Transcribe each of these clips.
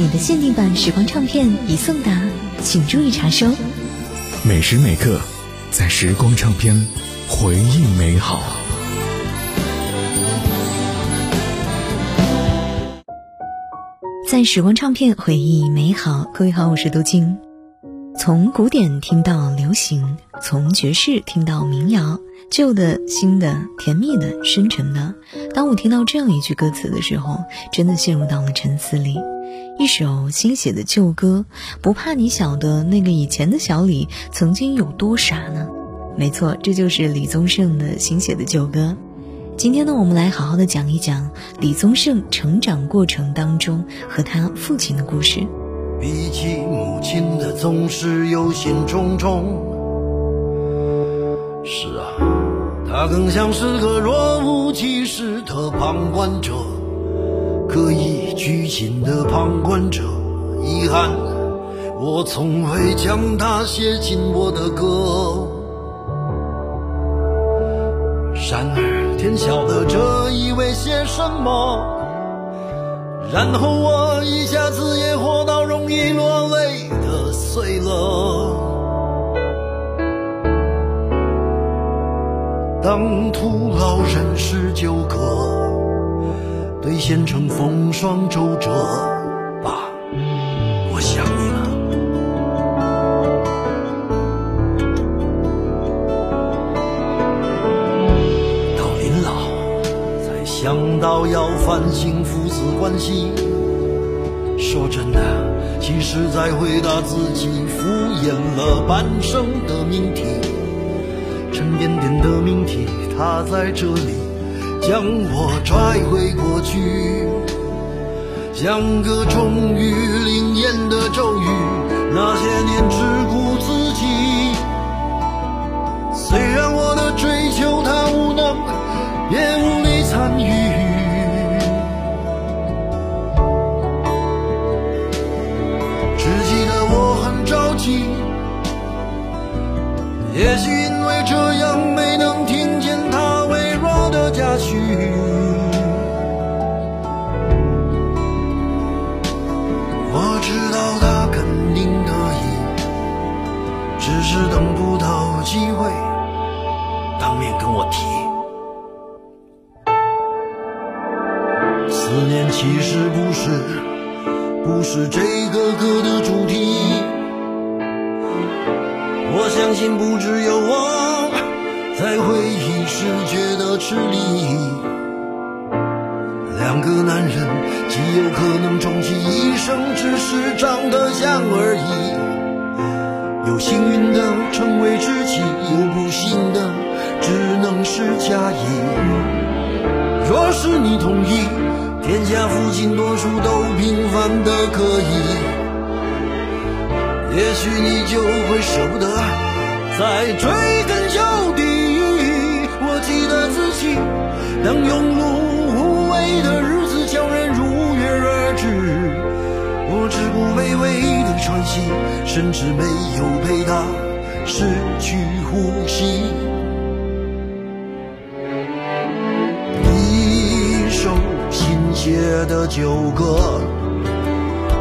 你的限定版时光唱片已送达，请注意查收。每时每刻，在时光唱片，回忆美好。在时光唱片回忆美好，各位好，我是杜静。从古典听到流行，从爵士听到民谣，旧的、新的、甜蜜的、深沉的。当我听到这样一句歌词的时候，真的陷入到了沉思里。一首新写的旧歌，不怕你晓得那个以前的小李曾经有多傻呢？没错，这就是李宗盛的新写的旧歌。今天呢，我们来好好的讲一讲李宗盛成长过程当中和他父亲的故事。比起母亲的总是忧心忡忡。是啊，他更像是个若无其事的旁观者，刻意拘谨的旁观者。遗憾，我从未将他写进我的歌。然而天晓得这意味些什么。然后我一下子也活到容易落泪的岁了。当徒劳人事纠葛，兑现成风霜周折，爸，我想你了。到临老，才想到要反省父子关系。说真的，其实在回答自己敷衍了半生的命题，沉甸甸的命题，它在这里将我拽回过去，像个终于灵验的咒语。那些年只顾自思念其实不是，不是这个歌的主题。我相信不只有我在回忆时觉得吃力。两个男人极有可能终其一生只是长得像而已。有幸运的成为知己，有不幸的只能是假意。若是你同意，天下父亲多数都平凡的可以，也许你就会舍不得再追根究底。我记得自己，当庸碌无为的日子悄然如约而至，我只顾微微的喘息，甚至没有陪他失去呼吸。的旧歌，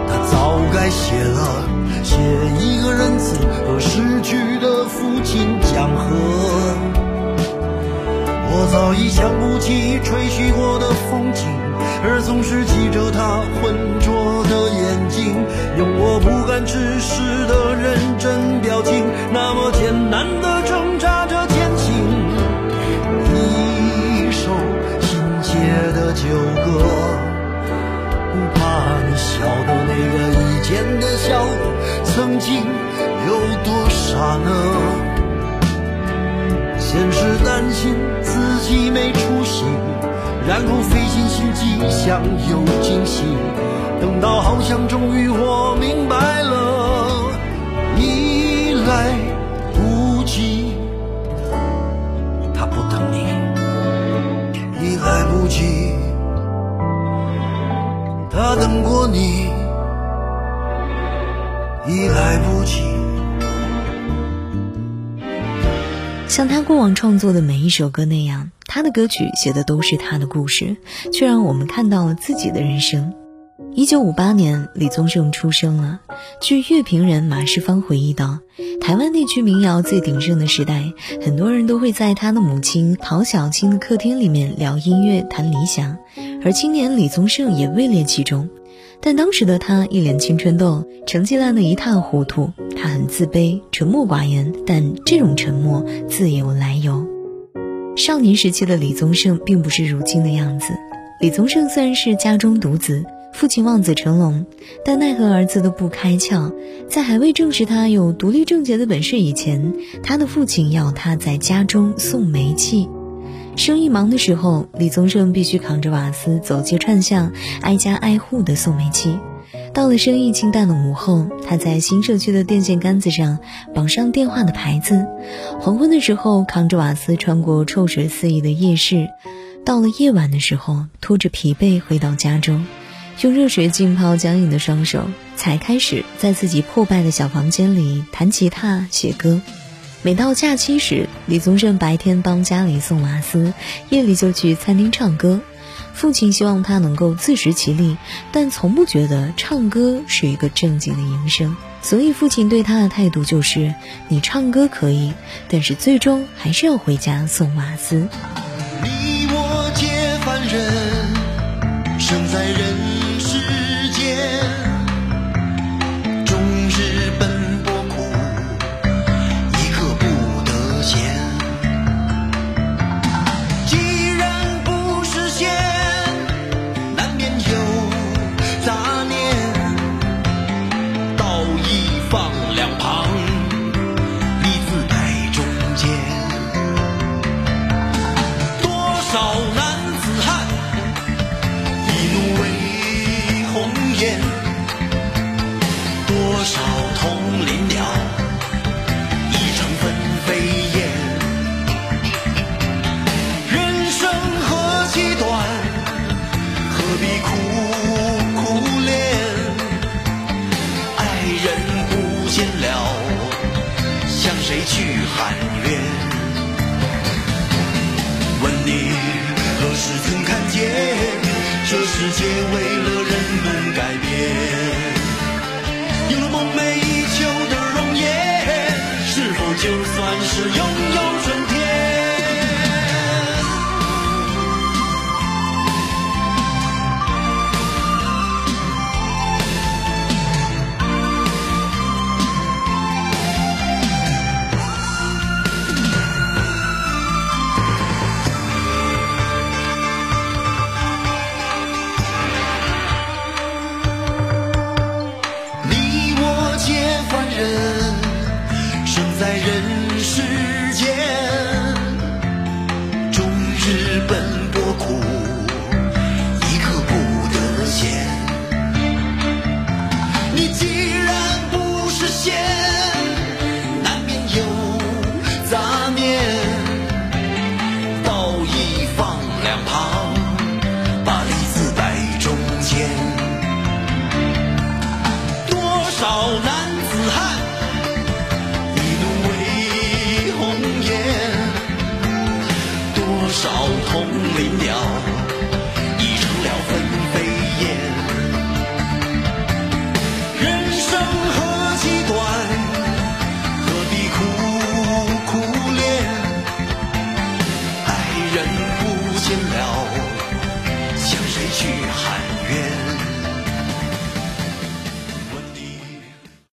他早该写了，写一个仁慈和逝去的父亲讲和。我早已想不起吹嘘过的风景，而总是记着他浑浊的眼睛，用我不敢直视的认真表情，那么曾经有多傻呢先是担心自己没出息然后费尽心机想有惊喜等到好像终于我像他过往创作的每一首歌那样，他的歌曲写的都是他的故事，却让我们看到了自己的人生。一九五八年，李宗盛出生了。据乐评人马世芳回忆道，台湾地区民谣最鼎盛的时代，很多人都会在他的母亲陶小青的客厅里面聊音乐、谈理想，而青年李宗盛也位列其中。但当时的他一脸青春痘，成绩烂得一塌糊涂，他很自卑，沉默寡言，但这种沉默自有来由。少年时期的李宗盛并不是如今的样子。李宗盛虽然是家中独子。父亲望子成龙，但奈何儿子都不开窍。在还未证实他有独立挣钱的本事以前，他的父亲要他在家中送煤气。生意忙的时候，李宗盛必须扛着瓦斯走街串巷，挨家挨户的送煤气。到了生意清淡的午后，他在新社区的电线杆子上绑上电话的牌子。黄昏的时候，扛着瓦斯穿过臭水四溢的夜市。到了夜晚的时候，拖着疲惫回到家中。用热水浸泡僵硬的双手，才开始在自己破败的小房间里弹吉他、写歌。每到假期时，李宗盛白天帮家里送瓦斯，夜里就去餐厅唱歌。父亲希望他能够自食其力，但从不觉得唱歌是一个正经的营生。所以，父亲对他的态度就是：你唱歌可以，但是最终还是要回家送瓦斯。寒月，问你何时曾看见这世界为了人们改变，有了梦寐以求的容颜，是否就算是拥